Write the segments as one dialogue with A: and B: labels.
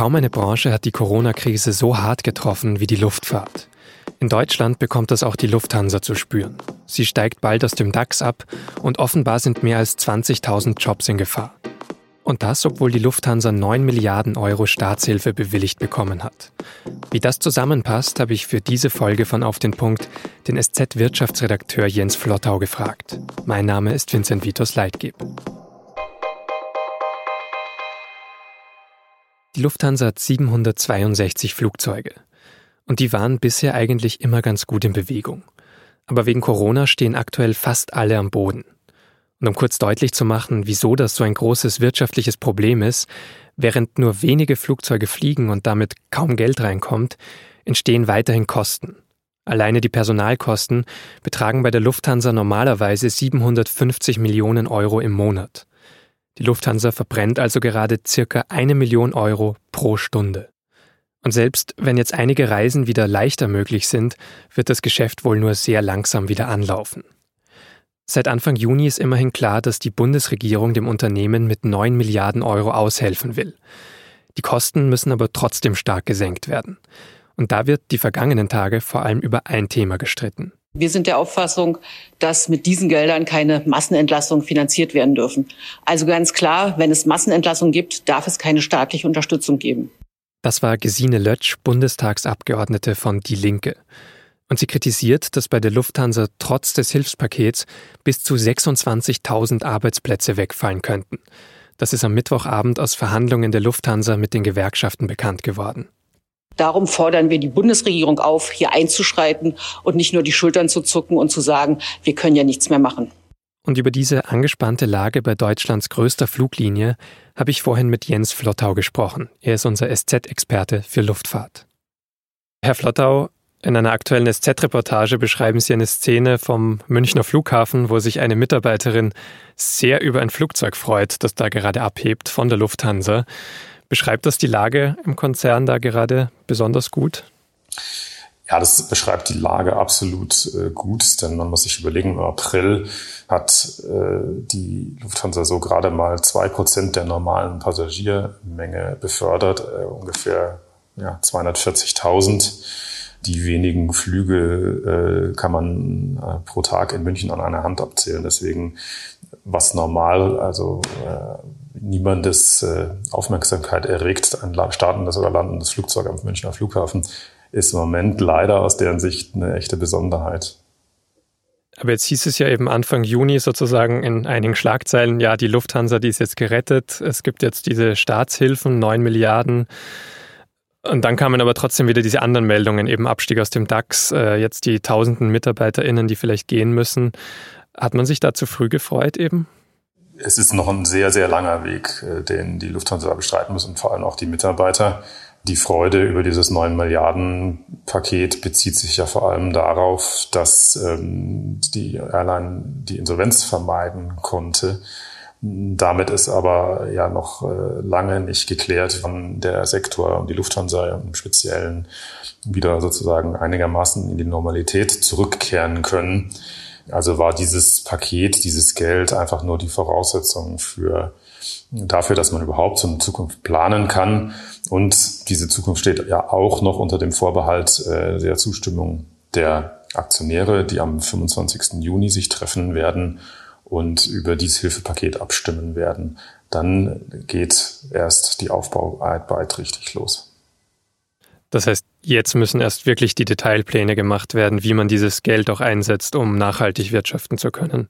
A: Kaum eine Branche hat die Corona-Krise so hart getroffen wie die Luftfahrt. In Deutschland bekommt das auch die Lufthansa zu spüren. Sie steigt bald aus dem DAX ab und offenbar sind mehr als 20.000 Jobs in Gefahr. Und das, obwohl die Lufthansa 9 Milliarden Euro Staatshilfe bewilligt bekommen hat. Wie das zusammenpasst, habe ich für diese Folge von Auf den Punkt den SZ-Wirtschaftsredakteur Jens Flottau gefragt. Mein Name ist Vincent Vitos Leitgeb. Die Lufthansa hat 762 Flugzeuge. Und die waren bisher eigentlich immer ganz gut in Bewegung. Aber wegen Corona stehen aktuell fast alle am Boden. Und um kurz deutlich zu machen, wieso das so ein großes wirtschaftliches Problem ist, während nur wenige Flugzeuge fliegen und damit kaum Geld reinkommt, entstehen weiterhin Kosten. Alleine die Personalkosten betragen bei der Lufthansa normalerweise 750 Millionen Euro im Monat. Die Lufthansa verbrennt also gerade circa eine Million Euro pro Stunde. Und selbst wenn jetzt einige Reisen wieder leichter möglich sind, wird das Geschäft wohl nur sehr langsam wieder anlaufen. Seit Anfang Juni ist immerhin klar, dass die Bundesregierung dem Unternehmen mit 9 Milliarden Euro aushelfen will. Die Kosten müssen aber trotzdem stark gesenkt werden. Und da wird die vergangenen Tage vor allem über ein Thema gestritten.
B: Wir sind der Auffassung, dass mit diesen Geldern keine Massenentlassungen finanziert werden dürfen. Also ganz klar, wenn es Massenentlassungen gibt, darf es keine staatliche Unterstützung geben.
A: Das war Gesine Lötsch, Bundestagsabgeordnete von Die Linke. Und sie kritisiert, dass bei der Lufthansa trotz des Hilfspakets bis zu 26.000 Arbeitsplätze wegfallen könnten. Das ist am Mittwochabend aus Verhandlungen der Lufthansa mit den Gewerkschaften bekannt geworden.
B: Darum fordern wir die Bundesregierung auf, hier einzuschreiten und nicht nur die Schultern zu zucken und zu sagen, wir können ja nichts mehr machen.
A: Und über diese angespannte Lage bei Deutschlands größter Fluglinie habe ich vorhin mit Jens Flottau gesprochen. Er ist unser SZ-Experte für Luftfahrt. Herr Flottau, in einer aktuellen SZ-Reportage beschreiben Sie eine Szene vom Münchner Flughafen, wo sich eine Mitarbeiterin sehr über ein Flugzeug freut, das da gerade abhebt von der Lufthansa. Beschreibt das die Lage im Konzern da gerade besonders gut?
C: Ja, das beschreibt die Lage absolut äh, gut, denn man muss sich überlegen, im April hat äh, die Lufthansa so gerade mal zwei Prozent der normalen Passagiermenge befördert, äh, ungefähr ja, 240.000. Die wenigen Flüge äh, kann man äh, pro Tag in München an einer Hand abzählen. Deswegen was normal, also äh, niemandes äh, Aufmerksamkeit erregt, ein startendes oder landendes Flugzeug am Münchner Flughafen, ist im Moment leider aus deren Sicht eine echte Besonderheit.
A: Aber jetzt hieß es ja eben Anfang Juni sozusagen in einigen Schlagzeilen, ja, die Lufthansa, die ist jetzt gerettet. Es gibt jetzt diese Staatshilfen, 9 Milliarden. Und dann kamen aber trotzdem wieder diese anderen Meldungen, eben Abstieg aus dem DAX, äh, jetzt die tausenden MitarbeiterInnen, die vielleicht gehen müssen. Hat man sich da zu früh gefreut eben?
C: Es ist noch ein sehr, sehr langer Weg, äh, den die Lufthansa bestreiten muss und vor allem auch die Mitarbeiter. Die Freude über dieses 9 Milliarden Paket bezieht sich ja vor allem darauf, dass ähm, die Airline die Insolvenz vermeiden konnte. Damit ist aber ja noch äh, lange nicht geklärt, wann der Sektor und die Lufthansa im Speziellen wieder sozusagen einigermaßen in die Normalität zurückkehren können. Also war dieses Paket, dieses Geld einfach nur die Voraussetzung für dafür, dass man überhaupt so eine Zukunft planen kann. Und diese Zukunft steht ja auch noch unter dem Vorbehalt äh, der Zustimmung der Aktionäre, die am 25. Juni sich treffen werden und über dieses Hilfepaket abstimmen werden. Dann geht erst die Aufbauarbeit richtig los.
A: Das heißt, jetzt müssen erst wirklich die Detailpläne gemacht werden, wie man dieses Geld auch einsetzt, um nachhaltig wirtschaften zu können.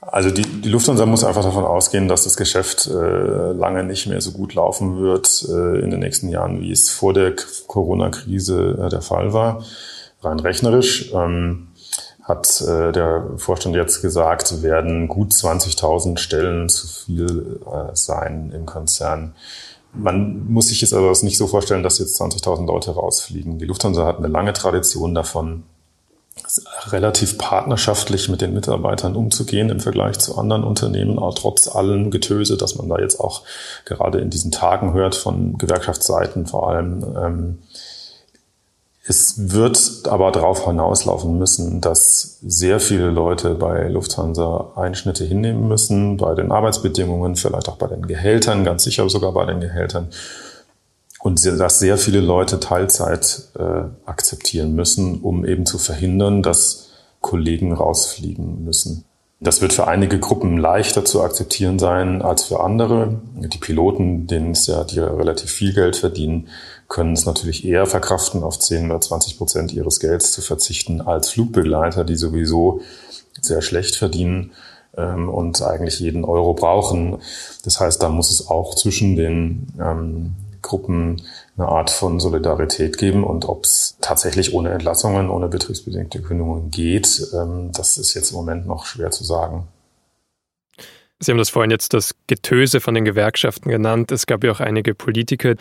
C: Also die, die Lufthansa muss einfach davon ausgehen, dass das Geschäft äh, lange nicht mehr so gut laufen wird äh, in den nächsten Jahren, wie es vor der Corona-Krise äh, der Fall war. Rein rechnerisch ähm, hat äh, der Vorstand jetzt gesagt, werden gut 20.000 Stellen zu viel äh, sein im Konzern. Man muss sich jetzt aber das nicht so vorstellen, dass jetzt 20.000 Leute rausfliegen. Die Lufthansa hat eine lange Tradition davon, relativ partnerschaftlich mit den Mitarbeitern umzugehen im Vergleich zu anderen Unternehmen, auch trotz allem Getöse, dass man da jetzt auch gerade in diesen Tagen hört von Gewerkschaftsseiten vor allem. Ähm, es wird aber darauf hinauslaufen müssen, dass sehr viele Leute bei Lufthansa Einschnitte hinnehmen müssen, bei den Arbeitsbedingungen, vielleicht auch bei den Gehältern, ganz sicher sogar bei den Gehältern. und dass sehr viele Leute Teilzeit äh, akzeptieren müssen, um eben zu verhindern, dass Kollegen rausfliegen müssen. Das wird für einige Gruppen leichter zu akzeptieren sein als für andere. Die Piloten, denen es ja, die relativ viel Geld verdienen, können es natürlich eher verkraften, auf 10 oder 20 Prozent ihres Gelds zu verzichten, als Flugbegleiter, die sowieso sehr schlecht verdienen ähm, und eigentlich jeden Euro brauchen. Das heißt, da muss es auch zwischen den ähm, Gruppen eine Art von Solidarität geben. Und ob es tatsächlich ohne Entlassungen, ohne betriebsbedingte Kündigungen geht, ähm, das ist jetzt im Moment noch schwer zu sagen.
A: Sie haben das vorhin jetzt das Getöse von den Gewerkschaften genannt. Es gab ja auch einige Politiker,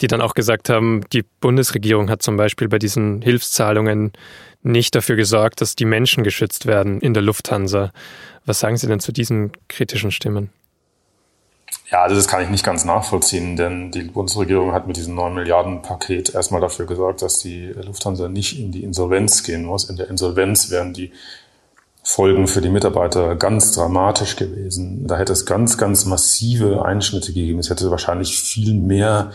A: die dann auch gesagt haben, die Bundesregierung hat zum Beispiel bei diesen Hilfszahlungen nicht dafür gesorgt, dass die Menschen geschützt werden in der Lufthansa. Was sagen Sie denn zu diesen kritischen Stimmen?
C: Ja, also das kann ich nicht ganz nachvollziehen, denn die Bundesregierung hat mit diesem 9 Milliarden Paket erstmal dafür gesorgt, dass die Lufthansa nicht in die Insolvenz gehen muss. In der Insolvenz wären die Folgen für die Mitarbeiter ganz dramatisch gewesen. Da hätte es ganz, ganz massive Einschnitte gegeben. Es hätte wahrscheinlich viel mehr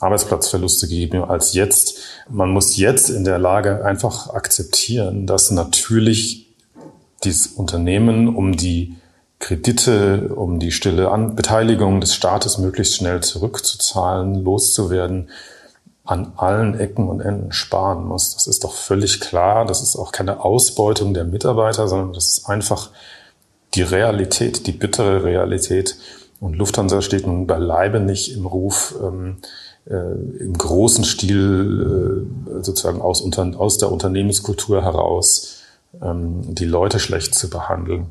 C: Arbeitsplatzverluste gegeben als jetzt. Man muss jetzt in der Lage einfach akzeptieren, dass natürlich dieses Unternehmen um die Kredite, um die stille An Beteiligung des Staates möglichst schnell zurückzuzahlen, loszuwerden, an allen Ecken und Enden sparen muss. Das ist doch völlig klar. Das ist auch keine Ausbeutung der Mitarbeiter, sondern das ist einfach die Realität, die bittere Realität. Und Lufthansa steht nun beileibe nicht im Ruf, ähm, äh, im großen Stil äh, sozusagen aus, unter, aus der Unternehmenskultur heraus ähm, die Leute schlecht zu behandeln.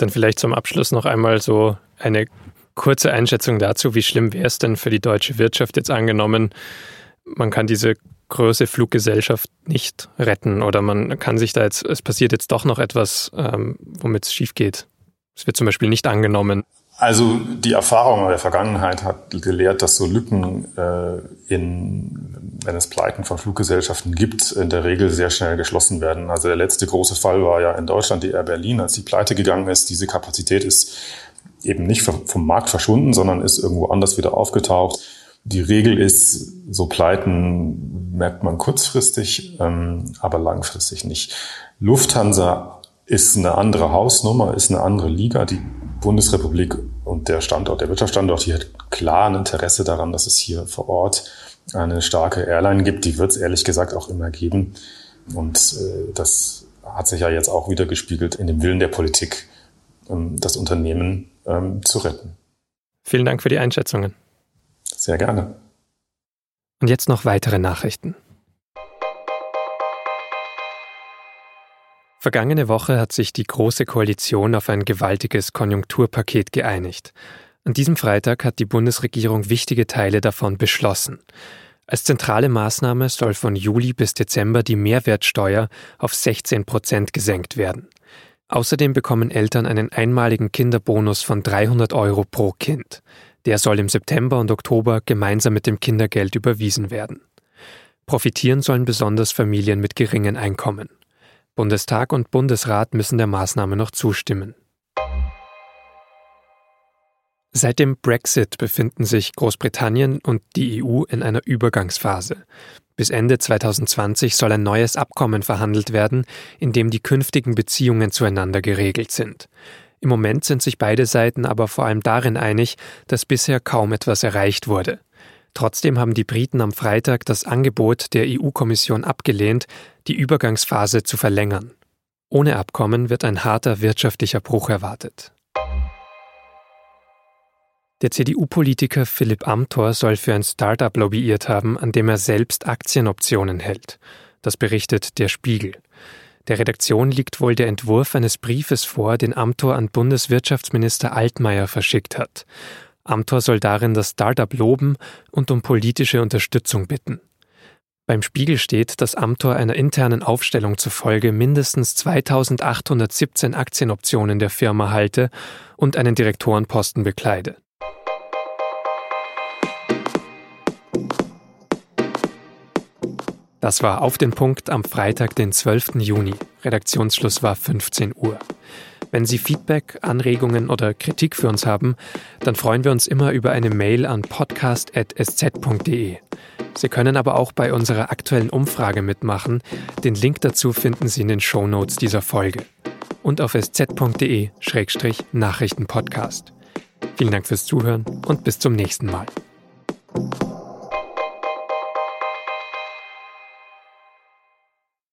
A: Dann vielleicht zum Abschluss noch einmal so eine kurze Einschätzung dazu, wie schlimm wäre es denn für die deutsche Wirtschaft jetzt angenommen, man kann diese große Fluggesellschaft nicht retten oder man kann sich da jetzt, es passiert jetzt doch noch etwas, ähm, womit es schief geht. Es wird zum Beispiel nicht angenommen.
C: Also die Erfahrung der Vergangenheit hat gelehrt, dass so Lücken äh, in, wenn es Pleiten von Fluggesellschaften gibt, in der Regel sehr schnell geschlossen werden. Also der letzte große Fall war ja in Deutschland die Air Berlin, als die Pleite gegangen ist. Diese Kapazität ist eben nicht vom Markt verschwunden, sondern ist irgendwo anders wieder aufgetaucht. Die Regel ist, so Pleiten merkt man kurzfristig, ähm, aber langfristig nicht. Lufthansa ist eine andere Hausnummer, ist eine andere Liga. Die Bundesrepublik und der Standort, der Wirtschaftsstandort hier hat klar ein Interesse daran, dass es hier vor Ort eine starke Airline gibt. Die wird es ehrlich gesagt auch immer geben. Und äh, das hat sich ja jetzt auch wieder gespiegelt in dem Willen der Politik, ähm, das Unternehmen ähm, zu retten.
A: Vielen Dank für die Einschätzungen.
C: Sehr gerne.
A: Und jetzt noch weitere Nachrichten. Vergangene Woche hat sich die Große Koalition auf ein gewaltiges Konjunkturpaket geeinigt. An diesem Freitag hat die Bundesregierung wichtige Teile davon beschlossen. Als zentrale Maßnahme soll von Juli bis Dezember die Mehrwertsteuer auf 16 Prozent gesenkt werden. Außerdem bekommen Eltern einen einmaligen Kinderbonus von 300 Euro pro Kind. Der soll im September und Oktober gemeinsam mit dem Kindergeld überwiesen werden. Profitieren sollen besonders Familien mit geringen Einkommen. Bundestag und Bundesrat müssen der Maßnahme noch zustimmen. Seit dem Brexit befinden sich Großbritannien und die EU in einer Übergangsphase. Bis Ende 2020 soll ein neues Abkommen verhandelt werden, in dem die künftigen Beziehungen zueinander geregelt sind. Im Moment sind sich beide Seiten aber vor allem darin einig, dass bisher kaum etwas erreicht wurde. Trotzdem haben die Briten am Freitag das Angebot der EU-Kommission abgelehnt, die Übergangsphase zu verlängern. Ohne Abkommen wird ein harter wirtschaftlicher Bruch erwartet. Der CDU-Politiker Philipp Amthor soll für ein Start-up lobbyiert haben, an dem er selbst Aktienoptionen hält. Das berichtet der Spiegel. Der Redaktion liegt wohl der Entwurf eines Briefes vor, den Amthor an Bundeswirtschaftsminister Altmaier verschickt hat. Amthor soll darin das Start-up loben und um politische Unterstützung bitten. Beim Spiegel steht, dass Amthor einer internen Aufstellung zufolge mindestens 2817 Aktienoptionen der Firma halte und einen Direktorenposten bekleide. Das war auf den Punkt am Freitag, den 12. Juni. Redaktionsschluss war 15 Uhr. Wenn Sie Feedback, Anregungen oder Kritik für uns haben, dann freuen wir uns immer über eine Mail an podcast.sz.de. Sie können aber auch bei unserer aktuellen Umfrage mitmachen. Den Link dazu finden Sie in den Show Notes dieser Folge und auf sz.de-nachrichtenpodcast. Vielen Dank fürs Zuhören und bis zum nächsten Mal.